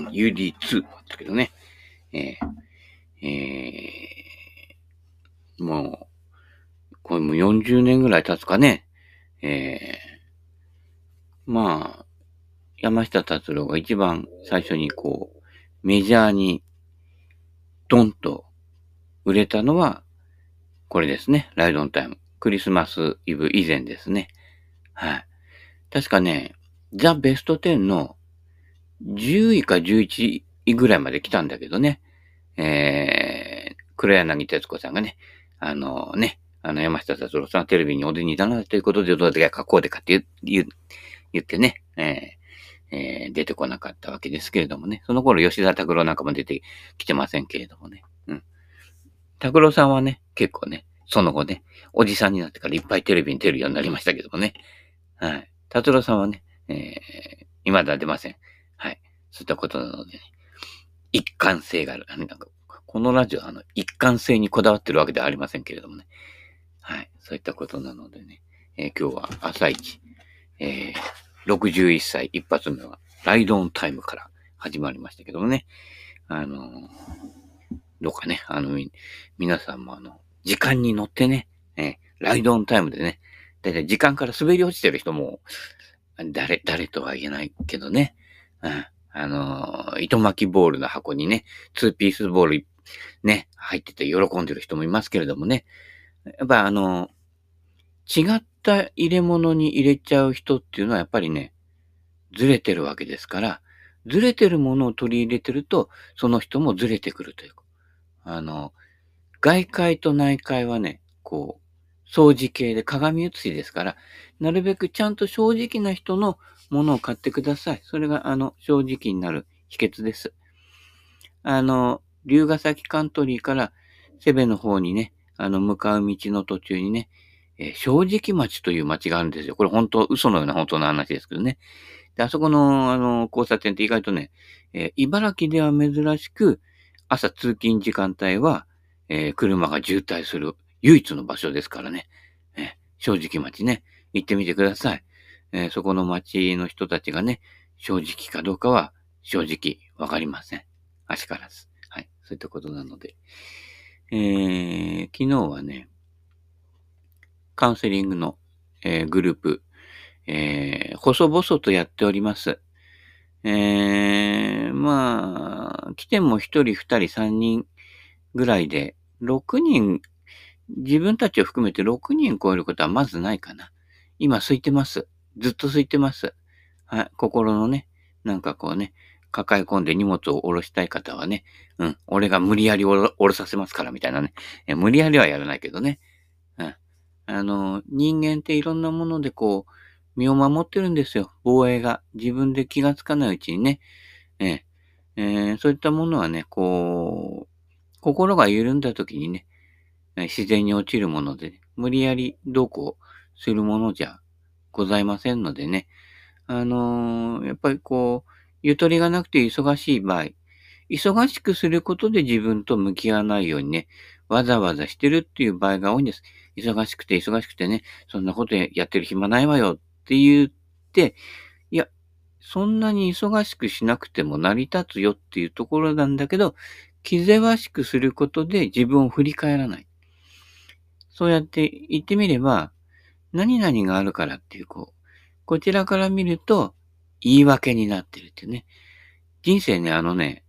UD1、UD2 だったけどね。えー、えー、もう、これも40年ぐらい経つかね。えー、まあ、山下達郎が一番最初にこう、メジャーにドンと売れたのは、これですね。ライドオンタイム。クリスマスイブ以前ですね。はい。確かね、ザ・ベスト10の10位か11位ぐらいまで来たんだけどね。えー、黒柳徹子さんがね、あのね、あの山下達郎さんはテレビにお出にならなということで、どうでかこうでかって言言言ってね、えーえー出てこなかったわけですけれどもね。その頃吉田拓郎なんかも出てきてませんけれどもね。うん。拓郎さんはね、結構ね、その後ね、おじさんになってからいっぱいテレビに出るようになりましたけどもね。はい。達郎さんはね、えー、未だ出ません。はい。そういったことなのでね、一貫性がある。あのなんかこのラジオあの、一貫性にこだわってるわけではありませんけれどもね。はい。そういったことなのでね、えー今日は朝一、えー、61歳一発目はライドオンタイムから始まりましたけどもね。あのーどうかね、あの、皆さんもあの、時間に乗ってね、えーライドオンタイムでね、だいたい時間から滑り落ちてる人も、誰、誰とは言えないけどね、あのー糸巻きボールの箱にね、ツーピースボール、ね、入ってて喜んでる人もいますけれどもね、やっぱあのー違った入れ物に入れちゃう人っていうのはやっぱりね、ずれてるわけですから、ずれてるものを取り入れてると、その人もずれてくるというか。あの、外界と内界はね、こう、掃除系で鏡写しですから、なるべくちゃんと正直な人のものを買ってください。それが、あの、正直になる秘訣です。あの、龍ヶ崎カントリーからセベの方にね、あの、向かう道の途中にね、えー正直町という町があるんですよ。これ本当、嘘のような本当の話ですけどね。で、あそこの、あの、交差点って意外とね、えー茨城では珍しく、朝通勤時間帯は、えー車が渋滞する唯一の場所ですからね。えー正直町ね、行ってみてください。えーそこの町の人たちがね、正直かどうかは正直わかりません。あしからず。はい。そういったことなので。えー昨日はね、カウンセリングの、えーグループ、えー細々とやっております。えー、まあ、来ても一人、二人、三人ぐらいで、六人、自分たちを含めて六人超えることはまずないかな。今空いてます。ずっと空いてます。はい。心のね、なんかこうね、抱え込んで荷物を下ろしたい方はね、うん、俺が無理やり下ろさせますから、みたいなね。え無理やりはやらないけどね。うん。あの、人間っていろんなものでこう、身を守ってるんですよ。防衛が。自分で気がつかないうちにね。ええーそういったものはね、こう、心が緩んだ時にね、自然に落ちるもので、無理やりどうこうするものじゃございませんのでね。あのーやっぱりこう、ゆとりがなくて忙しい場合、忙しくすることで自分と向き合わないようにね、わざわざしてるっていう場合が多いんです。忙しくて忙しくてね、そんなことやってる暇ないわよって言って、いや、そんなに忙しくしなくても成り立つよっていうところなんだけど、気ぜわしくすることで自分を振り返らない。そうやって言ってみれば、何々があるからっていう、こう、こちらから見ると言い訳になってるっていうね。人生ね、あのね、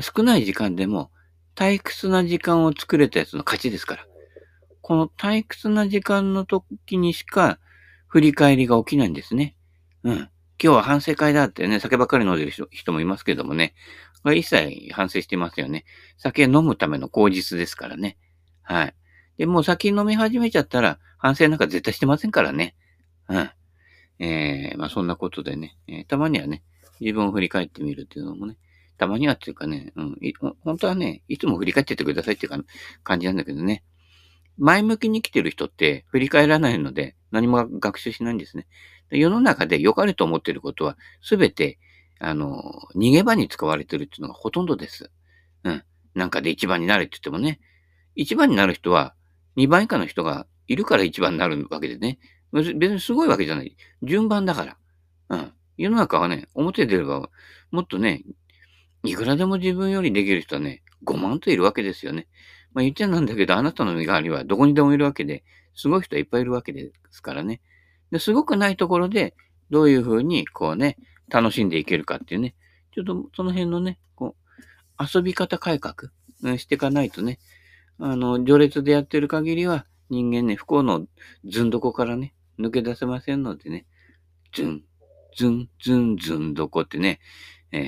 少ない時間でも退屈な時間を作れたやつの勝ちですから。この退屈な時間の時にしか振り返りが起きないんですね。うん。今日は反省会だってね、酒ばっかり飲んでる人もいますけどもね。一切反省してますよね。酒飲むための口実ですからね。はい。で、もう酒飲み始めちゃったら、反省なんか絶対してませんからね。うん。えー、まあそんなことでね、えー、たまにはね、自分を振り返ってみるっていうのもね、たまにはっていうかね、うん、本当はね、いつも振り返っててくださいっていうか感じなんだけどね。前向きに来てる人って振り返らないので何も学習しないんですね。世の中で良かれと思っていることはすべて、あの、逃げ場に使われてるっていうのがほとんどです。うん。なんかで一番になれって言ってもね、一番になる人は二番以下の人がいるから一番になるわけでね。別にすごいわけじゃない。順番だから。うん。世の中はね、表出れば、もっとね、いくらでも自分よりできる人はね、5万といるわけですよね。まあ言っちゃなんだけど、あなたの身代わりはどこにでもいるわけで、すごい人はいっぱいいるわけですからね。ですごくないところで、どういうふうに、こうね、楽しんでいけるかっていうね、ちょっとその辺のね、こう、遊び方改革していかないとね、あの、序列でやってる限りは、人間ね、不幸のずんどこからね、抜け出せませんのでね、ずん、ずん、ずん、ずんどこってね、え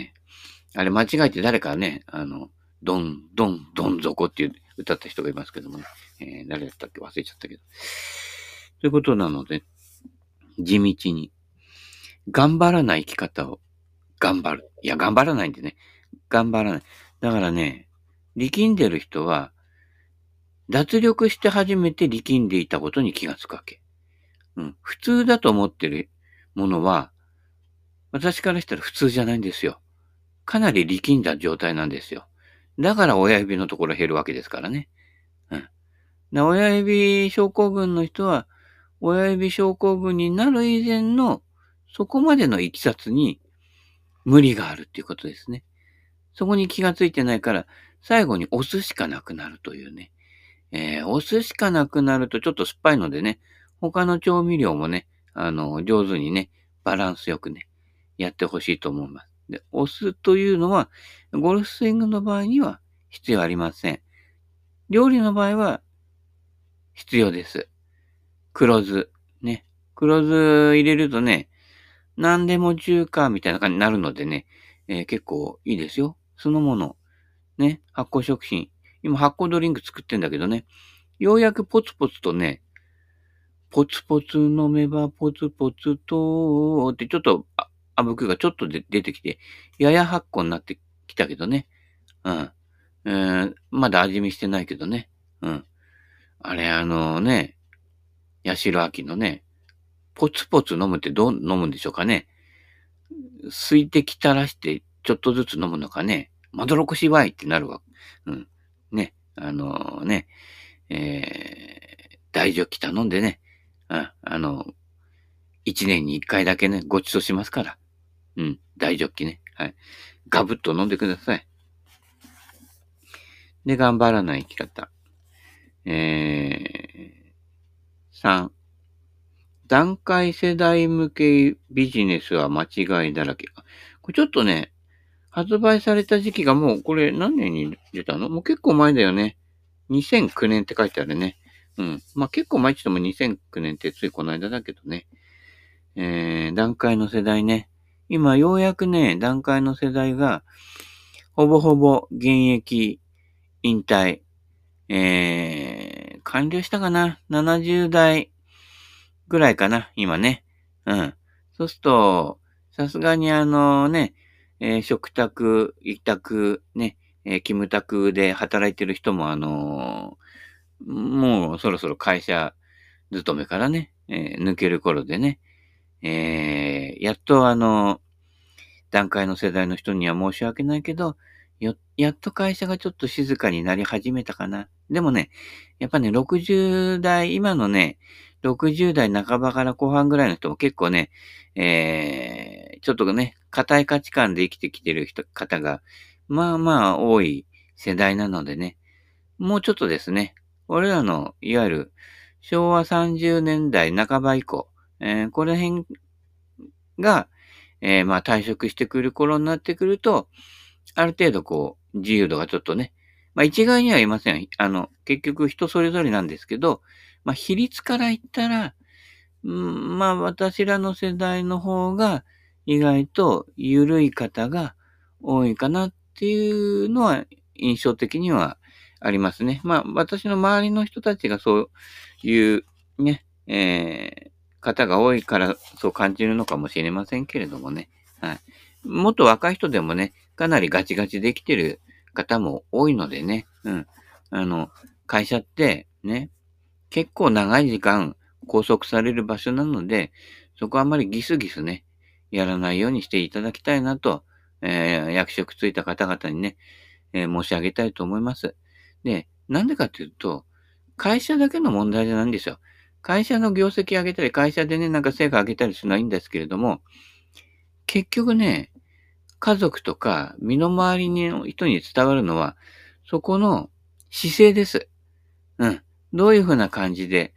ー、あれ間違えて誰かね、あの、どん、どん、どん底っていう歌った人がいますけどもね、えー、誰だったっけ？忘れちゃったけど。ということなので、地道に、頑張らない生き方を頑張る。いや、頑張らないんでね。頑張らない。だからね、力んでる人は、脱力して初めて力んでいたことに気がつくわけ。うん。普通だと思ってるものは、私からしたら普通じゃないんですよ。かなり力んだ状態なんですよ。だから親指のところ減るわけですからね。うん。で親指症候群の人は、親指症候群になる以前の、そこまでのいきさつに無理があるっていうことですね。そこに気がついてないから、最後に押すしかなくなるというね。えー、お酢しかなくなるとちょっと酸っぱいのでね、他の調味料もね、あの、上手にね、バランスよくね、やってほしいと思います。で、お酢というのは、ゴルフスイングの場合には必要ありません。料理の場合は必要です。黒酢。ね。黒酢入れるとね、何でも中華みたいな感じになるのでね、えー、結構いいですよ。そのもの。ね。発酵食品。今発酵ドリンク作ってんだけどね、ようやくポツポツとね、ポツポツ飲めばポツポツと、ってちょっと、あ、ぶくがちょっとで出てきて、やや発酵になってきたけどね。うん。えー、まだ味見してないけどね。うん。あれ、あのね、八代秋のね、ポツポツ飲むってどう飲むんでしょうかね。水滴垂らしてちょっとずつ飲むのかね。まどろこしわいってなるわ。うん。あのね、えー、大ジョッキ頼んでね、ああの、一年に一回だけね、ご馳走しますから。うん、大ジョッキね。はい。ガブッと飲んでください。で、頑張らない生き方。えー、3、段階世代向けビジネスは間違いだらけ。これちょっとね、発売された時期がもう、これ何年に出たの？もう結構前だよね。2009年って書いてあるね。うん。まあ、結構前って言っても2009年ってついこの間だけどね。えー、段階の世代ね。今ようやくね、段階の世代が、ほぼほぼ現役、引退、えー、完了したかな ?70 代ぐらいかな今ね。うん。そうすると、さすがにあのね、えー、食卓、委託、ね、えー、キムタクで働いてる人も、あのー、もうそろそろ会社勤めからね、えー、抜ける頃でね、えー、やっとあの、段階の世代の人には申し訳ないけど、よ、やっと会社がちょっと静かになり始めたかな。でもね、やっぱね、60代、今のね、60代半ばから後半ぐらいの人も結構ね、えー、ちょっとね、硬い価値観で生きてきてる人、方が、まあまあ多い世代なのでね、もうちょっとですね、俺らの、いわゆる、昭和30年代半ば以降、えー、この辺が、えー、まあ退職してくる頃になってくると、ある程度こう、自由度がちょっとね、まあ一概には言いません。あの、結局人それぞれなんですけど、まあ比率から言ったら、うん、まあ私らの世代の方が意外と緩い方が多いかなっていうのは印象的にはありますね。まあ私の周りの人たちがそういうね、えー、方が多いからそう感じるのかもしれませんけれどもね。はい。もっと若い人でもね、かなりガチガチできてる方も多いのでね、うん。あの、会社ってね、結構長い時間拘束される場所なので、そこはあんまりギスギスね、やらないようにしていただきたいなと、えー、役職ついた方々にね、えー、申し上げたいと思います。で、なんでかっていうと、会社だけの問題じゃないんですよ。会社の業績上げたり、会社でね、なんか成果上げたりするのはいいんですけれども、結局ね、家族とか身の回りの人に伝わるのは、そこの姿勢です。うん。どういうふうな感じで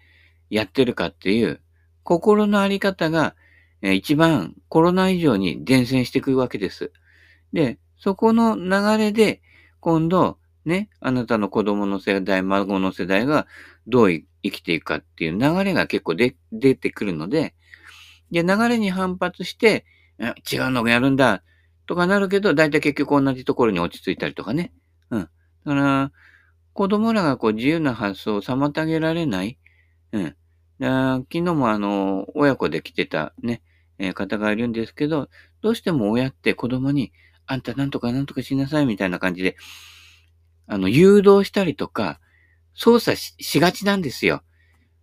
やってるかっていう、心のあり方が、え一番コロナ以上に伝染していくわけです。で、そこの流れで、今度、ね、あなたの子供の世代、孫の世代がどう生きていくかっていう流れが結構で出てくるので、で、流れに反発して、違うのがやるんだ、とかなるけど、だいたい結局同じところに落ち着いたりとかね。うん。だから、子供らがこう自由な発想を妨げられない。うん。昨日もあの、親子で来てたね、え、方がいるんですけど、どうしても親って子供に、あんたなんとかなんとかしなさいみたいな感じで、あの、誘導したりとか、操作しがちなんですよ。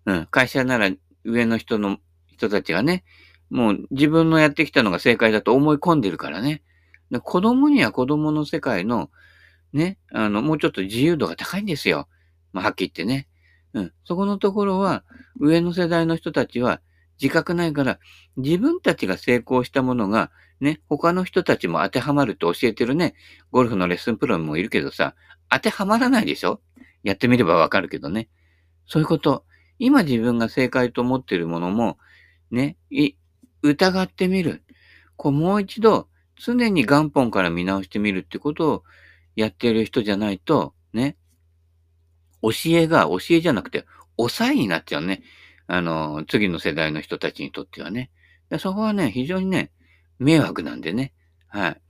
うん。会社なら上の人の人たちがね、もう自分のやってきたのが正解だと思い込んでるからね。で子供には子供の世界の、ね、あの、もうちょっと自由度が高いんですよ。まあ、はっきり言ってね。うん。そこのところは、上の世代の人たちは自覚ないから、自分たちが成功したものが、ね、他の人たちも当てはまるって教えてるね、ゴルフのレッスンプロもいるけどさ、当てはまらないでしょ？やってみればわかるけどね。そういうこと。今自分が正解と思ってるものも、ね、疑ってみる。こうもう一度、常に元本から見直してみるってことをやってる人じゃないと、ね、教えが教えじゃなくて、抑えになっちゃうね。あの、次の世代の人たちにとってはね。でそこはね、非常にね、迷惑なんでね。はい。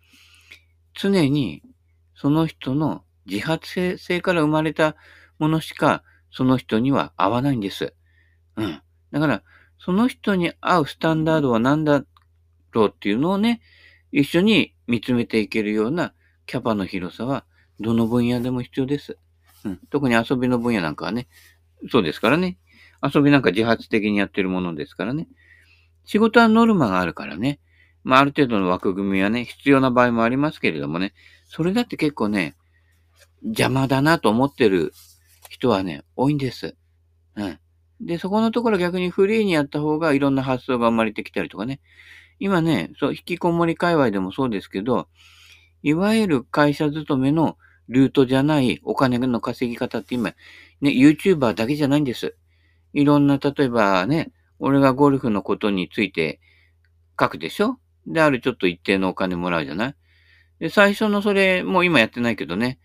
常に、その人の自発性から生まれたものしか、その人には合わないんです。うん。だから、その人に合うスタンダードは何だろうっていうのをね、一緒に見つめていけるようなキャパの広さは、どの分野でも必要です。うん。特に遊びの分野なんかはね、そうですからね。遊びなんか自発的にやってるものですからね。仕事はノルマがあるからね。まあ、ある程度の枠組みはね、必要な場合もありますけれどもね。それだって結構ね、邪魔だなと思ってる人はね、多いんです。うん。で、そこのところ逆にフリーにやった方がいろんな発想が生まれてきたりとかね。今ね、そう、引きこもり界隈でもそうですけど、いわゆる会社勤めのルートじゃないお金の稼ぎ方って今、ね、YouTuber だけじゃないんです。いろんな、例えばね、俺がゴルフのことについて書くでしょ？で、あるちょっと一定のお金もらうじゃない？で、最初のそれ、もう今やってないけどね、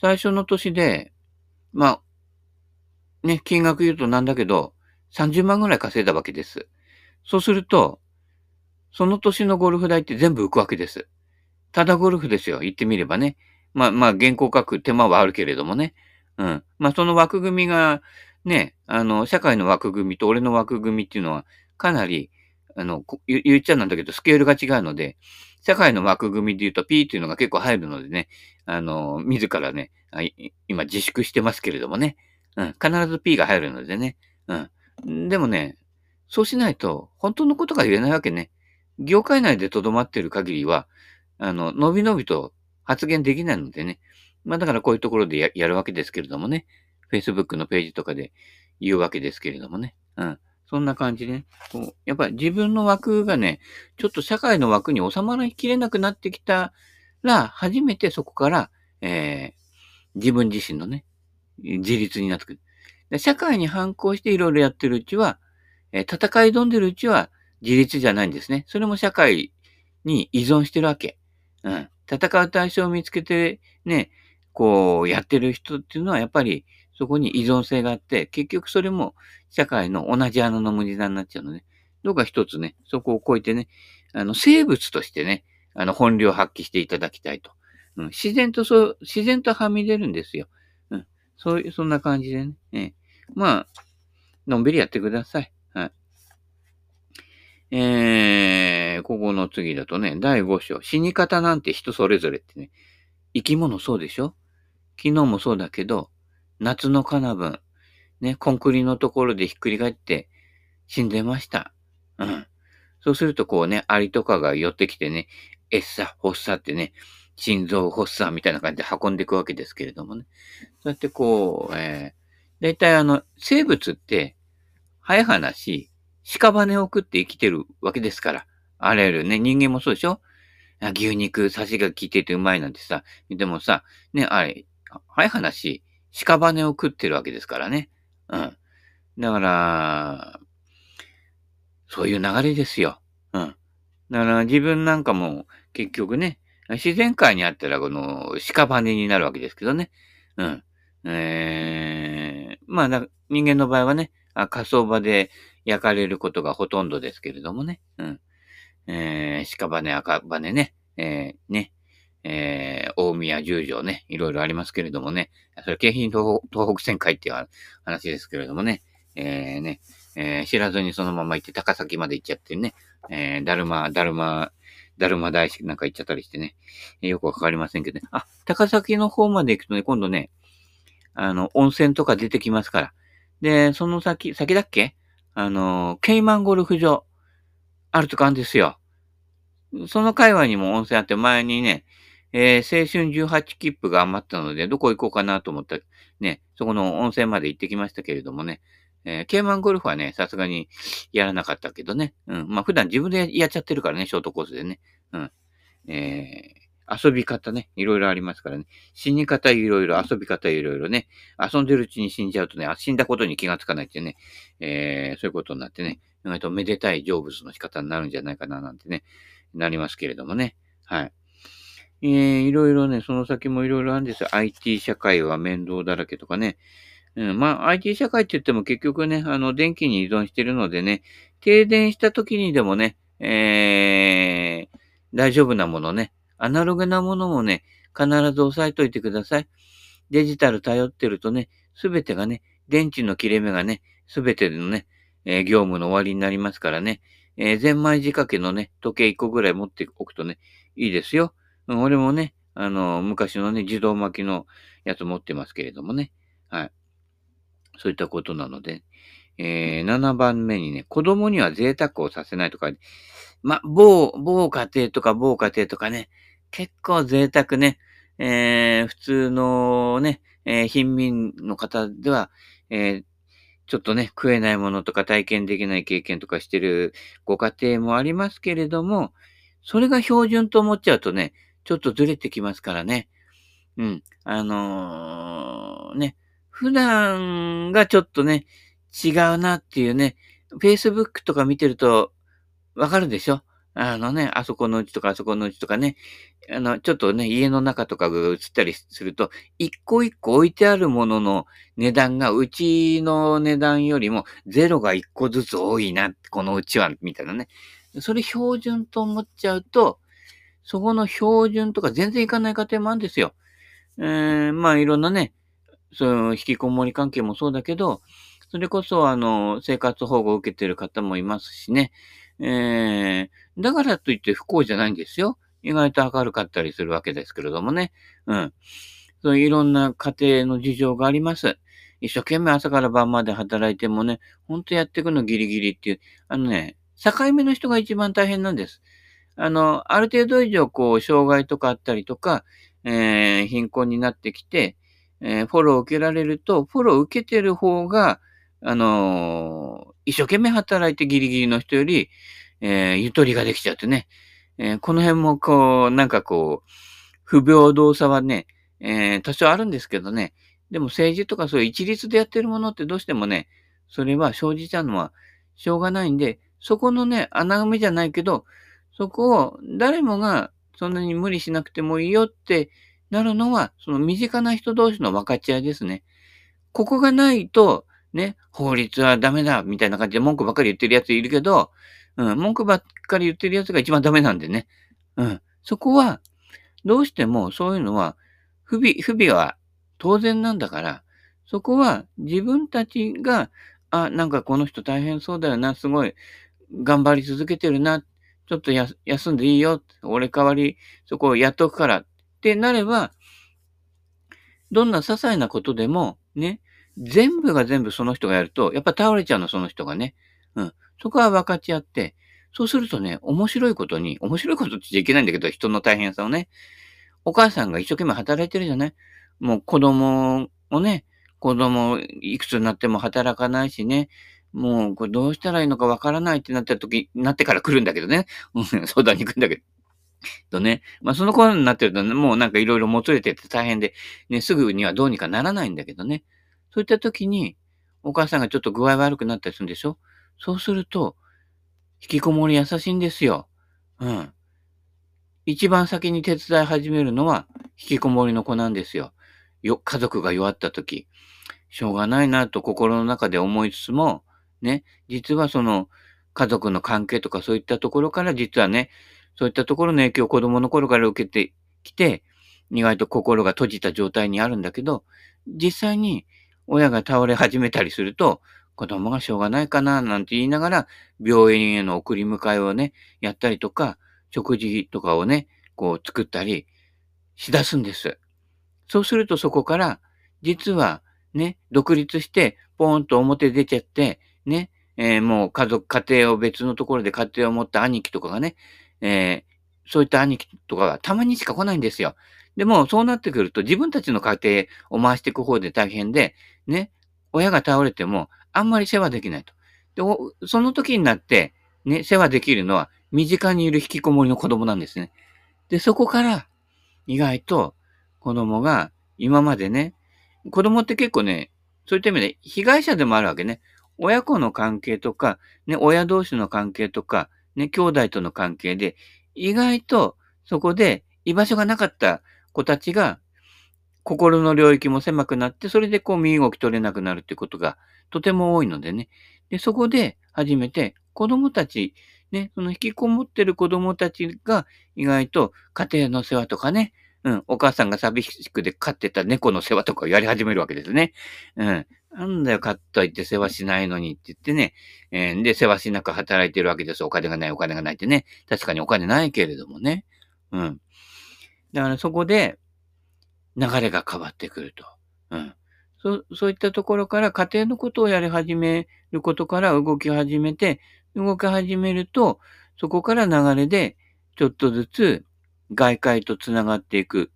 最初の年で、まあ、ね、金額言うとなんだけど、30万ぐらい稼いだわけです。そうすると、その年のゴルフ代って全部浮くわけです。ただゴルフですよ。言ってみればね。まあまあ、原稿書く手間はあるけれどもね。うん。まあ、その枠組みが、ね、あの、社会の枠組みと俺の枠組みっていうのは、かなり、あの、言っちゃなんだけど、スケールが違うので、社会の枠組みで言うと P っていうのが結構入るのでね、あの、自らね、今自粛してますけれどもね。うん。必ず P が入るのでね。うん。でもね、そうしないと、本当のことが言えないわけね。業界内で留まってる限りは、あの、のびのびと発言できないのでね。まあだからこういうところでややるわけですけれどもね。Facebook のページとかで言うわけですけれどもね。うん。そんな感じでね。こうやっぱ自分の枠がね、ちょっと社会の枠に収まりきれなくなってきたら、初めてそこから、えー、自分自身のね、自立になってくる。で社会に反抗していろいろやってるうちは、えー、戦い挑んでるうちは自立じゃないんですね。それも社会に依存してるわけ。うん。戦う対象を見つけて、ね、こう、やってる人っていうのは、やっぱり、そこに依存性があって、結局それも社会の同じ穴の無理だになっちゃうので、どうか一つね、そこを超えてね、あの、生物としてね、あの、本領発揮していただきたいと。うん、自然とそう、自然とはみ出るんですよ。うん。そういう、そんな感じでね。えまあ、のんびりやってください。はい。えー、ここの次だとね、第5章。死に方なんて人それぞれってね。生き物そうでしょ？昨日もそうだけど、夏のカナブン、ね、コンクリのところでひっくり返って死んでました。うん。そうするとこうね、アリとかが寄ってきてね、エッサ、ホッサってね、心臓発作みたいな感じで運んでいくわけですけれどもね。そうやってこう、えー、だいたいあの、生物って、早い話、屍を食って生きてるわけですから。あらゆるね、人間もそうでしょ？牛肉、サシが効いててうまいなんてさ、でもさ、ね、あれ、早い話、屍を食ってるわけですからね。うん。だから、そういう流れですよ。うん。だから自分なんかも結局ね、自然界にあったらこの屍になるわけですけどね。うん。えー、まあ、人間の場合はね、火葬場で焼かれることがほとんどですけれどもね。うん。えー、屍、赤羽ね、えー、ね、えー、大宮十条ね、いろいろありますけれどもね。それ、京浜東東北線会っていう話ですけれどもね。えー、ね、えー、知らずにそのまま行って高崎まで行っちゃってね。えー、だるま、だるま、だるま大師なんか行っちゃったりしてね。えー、よくわかりませんけどね。あ、高崎の方まで行くとね、今度ね、あの、温泉とか出てきますから。で、その先、先だっけ？あの、ケイマンゴルフ場、あるとかあるんですよ。その界隈にも温泉あって、前にね、えー、青春18切符が余ったので、どこ行こうかなと思ったね、そこの温泉まで行ってきましたけれどもね、えー、ケイマンゴルフはね、さすがにやらなかったけどね、うん、まあ普段自分でやっちゃってるからね、ショートコースでね、うん、えー、遊び方ね、いろいろありますからね。死に方いろいろ、遊び方いろいろね。遊んでるうちに死んじゃうとね、死んだことに気がつかないってね、えー、そういうことになってね、意外とめでたい成仏の仕方になるんじゃないかななんてね、なりますけれどもね。はい。えー、いろいろね、その先もいろいろあるんですよ。IT 社会は面倒だらけとかね。うん、まあ、IT 社会って言っても結局ね、あの、電気に依存してるのでね、停電した時にでもね、えー、大丈夫なものね、アナログなものもね、必ず押さえといてください。デジタル頼ってるとね、すべてがね、電池の切れ目がね、すべてのね、えー、業務の終わりになりますからね、えー、ゼンマイ仕掛けのね、時計1個ぐらい持っておくとね、いいですよ。うん、俺もね、あの、昔のね、自動巻きのやつ持ってますけれどもね。はい。そういったことなので、えー、7番目にね、子供には贅沢をさせないとか、ま、某、某家庭とか某家庭とかね、結構贅沢ね、えー、普通のね、えー、貧民の方では、えー、ちょっとね、食えないものとか体験できない経験とかしてるご家庭もありますけれども、それが標準と思っちゃうとね、ちょっとずれてきますからね。うん。あのー、ね、普段がちょっとね、違うなっていうね、Facebook とか見てるとわかるでしょ？あのね、あそこのうちとかあそこのうちとかね、あの、ちょっとね、家の中とかが映ったりすると、一個一個置いてあるものの値段が、うちの値段よりもゼロが一個ずつ多いな、このうちは、みたいなね。それ標準と思っちゃうと、そこの標準とか全然いかない家庭もあるんですよ。えー、まあいろんなね、そう引きこもり関係もそうだけど、それこそあの、生活保護を受けてる方もいますしね。えー、だからといって不幸じゃないんですよ。意外と明るかったりするわけですけれどもね。うん。そういういろんな家庭の事情があります。一生懸命朝から晩まで働いてもね、ほんとやっていくのギリギリっていう、あのね、境目の人が一番大変なんです。あの、ある程度以上、こう、障害とかあったりとか、えー、貧困になってきて、えー、フォローを受けられると、フォローを受けてる方が、あのー、一生懸命働いてギリギリの人より、えー、ゆとりができちゃってね、えー、この辺もこう、なんかこう、不平等さはね、えー、多少あるんですけどね、でも政治とかそういう一律でやってるものってどうしてもね、それは生じちゃうのはしょうがないんで、そこのね、穴埋めじゃないけど、そこを誰もがそんなに無理しなくてもいいよってなるのは、その身近な人同士の分かち合いですね。ここがないと、ね、法律はダメだ、みたいな感じで文句ばっかり言ってるやついるけど、うん、文句ばっかり言ってるやつが一番ダメなんでね。うん。そこは、どうしてもそういうのは、不備、不備は当然なんだから、そこは自分たちが、あ、なんかこの人大変そうだよな、すごい頑張り続けてるな、ちょっと休んでいいよ、俺代わりそこをやっとくから。ってなれば、どんな些細なことでも、ね、全部が全部その人がやると、やっぱ倒れちゃうの、その人がね。うん。そこは分かち合って、そうするとね、面白いことに、面白いことって言っちゃいけないんだけど、人の大変さをね、お母さんが一生懸命働いてるじゃない？もう子供をね、子供いくつになっても働かないしね、もうこれどうしたらいいのかわからないってなった時、なってから来るんだけどね。相談に行くんだけど。とね。まあその頃になってると、ね、もうなんかいろいろもつれてて大変で、ね、すぐにはどうにかならないんだけどね。そういった時に、お母さんがちょっと具合悪くなったりするんでしょ？そうすると、引きこもり優しいんですよ。うん。一番先に手伝い始めるのは、引きこもりの子なんですよ。よ、家族が弱った時。しょうがないなと心の中で思いつつも、ね、実はその家族の関係とかそういったところから実はね、そういったところの影響を子供の頃から受けてきて、意外と心が閉じた状態にあるんだけど、実際に親が倒れ始めたりすると、子供がしょうがないかな、なんて言いながら、病院への送り迎えをね、やったりとか、食事とかをね、こう作ったりしだすんです。そうするとそこから、実はね、独立して、ポーンと表出ちゃって、ね、えー、もう家族、家庭を別のところで家庭を持った兄貴とかがね、えー、そういった兄貴とかがたまにしか来ないんですよ。でも、そうなってくると自分たちの家庭を回していく方で大変で、ね、親が倒れてもあんまり世話できないと。で、その時になって、ね、世話できるのは身近にいる引きこもりの子供なんですね。で、そこから意外と子供が今までね、子供って結構ね、そういった意味で被害者でもあるわけね。親子の関係とか、ね、親同士の関係とか、ね、兄弟との関係で、意外とそこで居場所がなかった子たちが、心の領域も狭くなって、それでこう身動き取れなくなるってことがとても多いのでね。で、そこで初めて子供たち、ね、その引きこもってる子供たちが意外と家庭の世話とかね、うん、お母さんが寂しくで飼ってた猫の世話とかをやり始めるわけですね。うん。なんだよ、飼っといて世話しないのにって言ってね。えー、で、世話しなく働いてるわけです。お金がない、お金がないってね。確かにお金ないけれどもね。うん。だからそこで、流れが変わってくると。うん。そそういったところから家庭のことをやり始めることから動き始めて、動き始めると、そこから流れで、ちょっとずつ外界と繋がっていく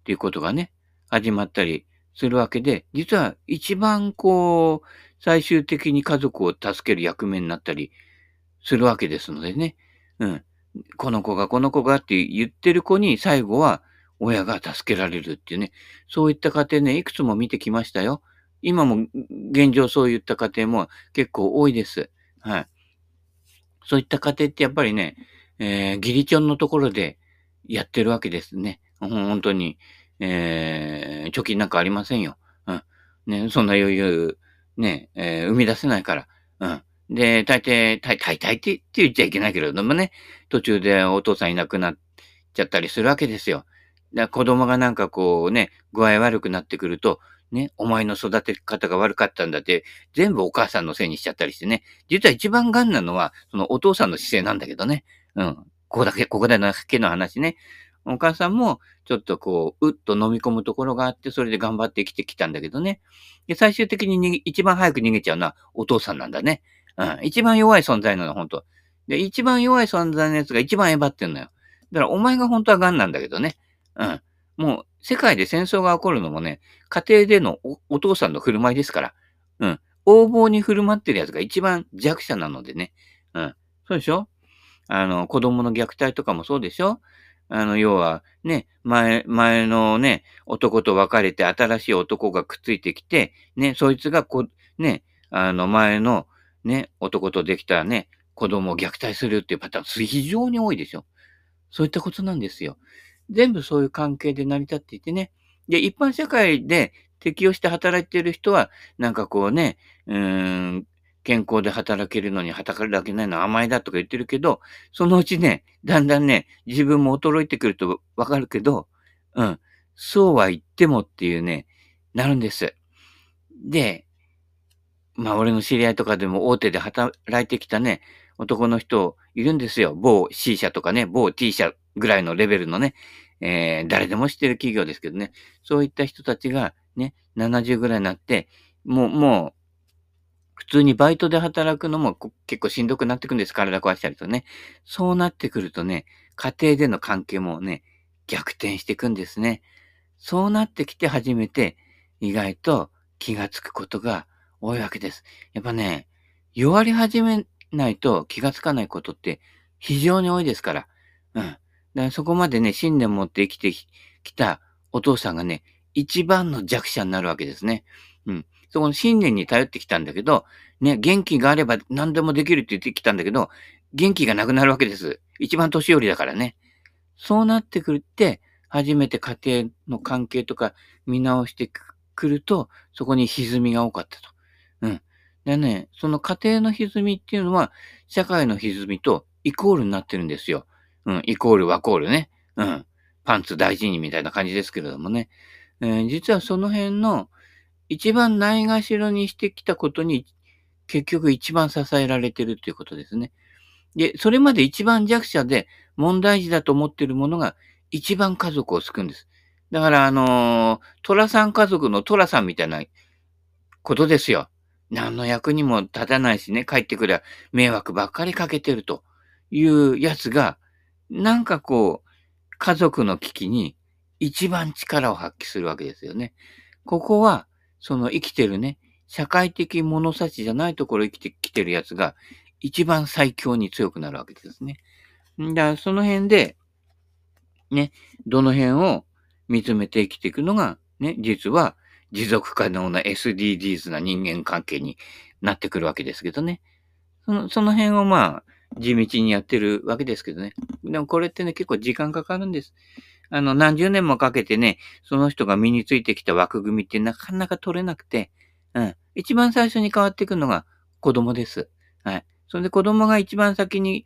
っていうことがね、始まったりするわけで、実は一番こう、最終的に家族を助ける役目になったりするわけですのでね。うん。この子がこの子がって言ってる子に最後は親が助けられるっていうね。そういった家庭ね、いくつも見てきましたよ。今も現状そういった家庭も結構多いです。はい。そういった家庭ってやっぱりね、えー、ギリチョンのところでやってるわけですね。本当に。えー、貯金なんかありませんよ。うん。ね、そんな余裕、ね、えー、生み出せないから。うん。で、大抵、大大抵って言っちゃいけないけれどもね、途中でお父さんいなくなっちゃったりするわけですよ。だ子供がなんかこうね、具合悪くなってくると、ね、お前の育て方が悪かったんだって、全部お母さんのせいにしちゃったりしてね。実は一番癌なのは、そのお父さんの姿勢なんだけどね。うん。ここだけ、ここだけの話ね。お母さんも、ちょっとこう、うっと飲み込むところがあって、それで頑張って生きてきたんだけどね。で、最終的に逃げ、一番早く逃げちゃうのはお父さんなんだね。うん。一番弱い存在なの、本当で、一番弱い存在のやつが一番えばってんのよ。だから、お前が本当は癌なんだけどね。うん。もう、世界で戦争が起こるのもね、家庭でのおお父さんの振る舞いですから。うん。横暴に振る舞ってるやつが一番弱者なのでね。うん。そうでしょ？あの、子供の虐待とかもそうでしょ？あの、要は、ね、前、前のね、男と別れて新しい男がくっついてきて、ね、そいつがこ、ね、あの、前の、ね、男とできたね、子供を虐待するっていうパターン、非常に多いでしょ。そういったことなんですよ。全部そういう関係で成り立っていてね。で、一般社会で適応して働いている人は、なんかこうね、うーん、健康で働けるのに働けないのは甘いだとか言ってるけど、そのうちね、だんだんね、自分も衰えてくるとわかるけど、うん、そうは言ってもっていうね、なるんです。で、まあ俺の知り合いとかでも大手で働いてきたね、男の人いるんですよ。某 C 社とかね、某 T 社ぐらいのレベルのね、えー、誰でも知ってる企業ですけどね、そういった人たちがね、70ぐらいになって、もう、もう、普通にバイトで働くのも結構しんどくなってくんです。体壊したりとね。そうなってくるとね、家庭での関係もね、逆転していくんですね。そうなってきて初めて意外と気がつくことが多いわけです。やっぱね、弱り始めないと気がつかないことって非常に多いですから。うん。だからそこまでね、信念持って生きてきたお父さんがね、一番の弱者になるわけですね。うん。そこの信念に頼ってきたんだけど、ね、元気があれば何でもできるって言ってきたんだけど、元気がなくなるわけです。一番年寄りだからね。そうなってくるって、初めて家庭の関係とか見直してくると、そこに歪みが多かったと。うん。でね、その家庭の歪みっていうのは、社会の歪みとイコールになってるんですよ。うん、イコールワコールね。うん。パンツ大事にみたいな感じですけれどもね。えー、実はその辺の一番ないがしろにしてきたことに結局一番支えられてるっていうことですね。で、それまで一番弱者で問題児だと思っているものが一番家族を救うんです。だから、あのー、トラさん家族のトラさんみたいなことですよ。何の役にも立たないしね、帰ってくりゃ迷惑ばっかりかけてるというやつが、なんかこう、家族の危機に一番力を発揮するわけですよね。ここは、その生きてるね、社会的物差しじゃないところ生きてきてるやつが、一番最強に強くなるわけですね。だからその辺で、ね、どの辺を見つめて生きていくのが、ね、実は持続可能な SDGs な人間関係になってくるわけですけどね。その、その辺をまあ、地道にやってるわけですけどね。でもこれってね、結構時間かかるんです。あの、何十年もかけてね、その人が身についてきた枠組みってなかなか取れなくて、うん。一番最初に変わっていくのが子供です。はい。それで子供が一番先に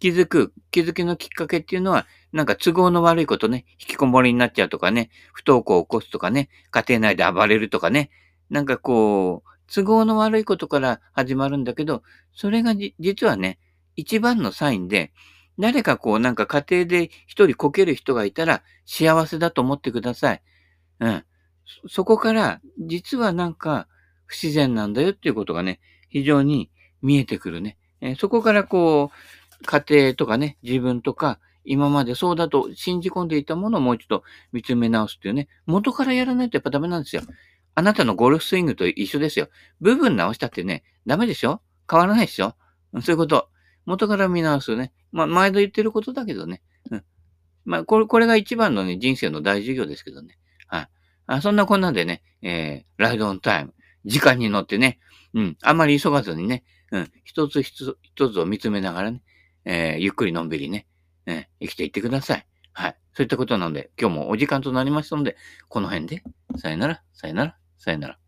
気づく、気づきのきっかけっていうのは、なんか都合の悪いことね、引きこもりになっちゃうとかね、不登校を起こすとかね、家庭内で暴れるとかね、なんかこう、都合の悪いことから始まるんだけど、それが実はね、一番のサインで、誰かこうなんか家庭で一人こける人がいたら幸せだと思ってください。うん。そこから実はなんか不自然なんだよっていうことがね、非常に見えてくるね。えー、そこからこう、家庭とかね、自分とか、今までそうだと信じ込んでいたものをもう一度見つめ直すっていうね、元からやらないとやっぱダメなんですよ。あなたのゴルフスイングと一緒ですよ。部分直したってね、ダメでしょ？変わらないでしょ？そういうこと。元から見直すね。まあ、毎度言ってることだけどね。うん。まあ、これ、これが一番のね、人生の大授業ですけどね。はい。あそんなこんなでね、えー、ライドオンタイム。時間に乗ってね、うん、あまり急がずにね、うん、一つ一つ一つを見つめながらね、えー、ゆっくりのんびりね、えー、生きていってください。はい。そういったことなので、今日もお時間となりましたので、この辺で、さよなら、さよなら、さよなら。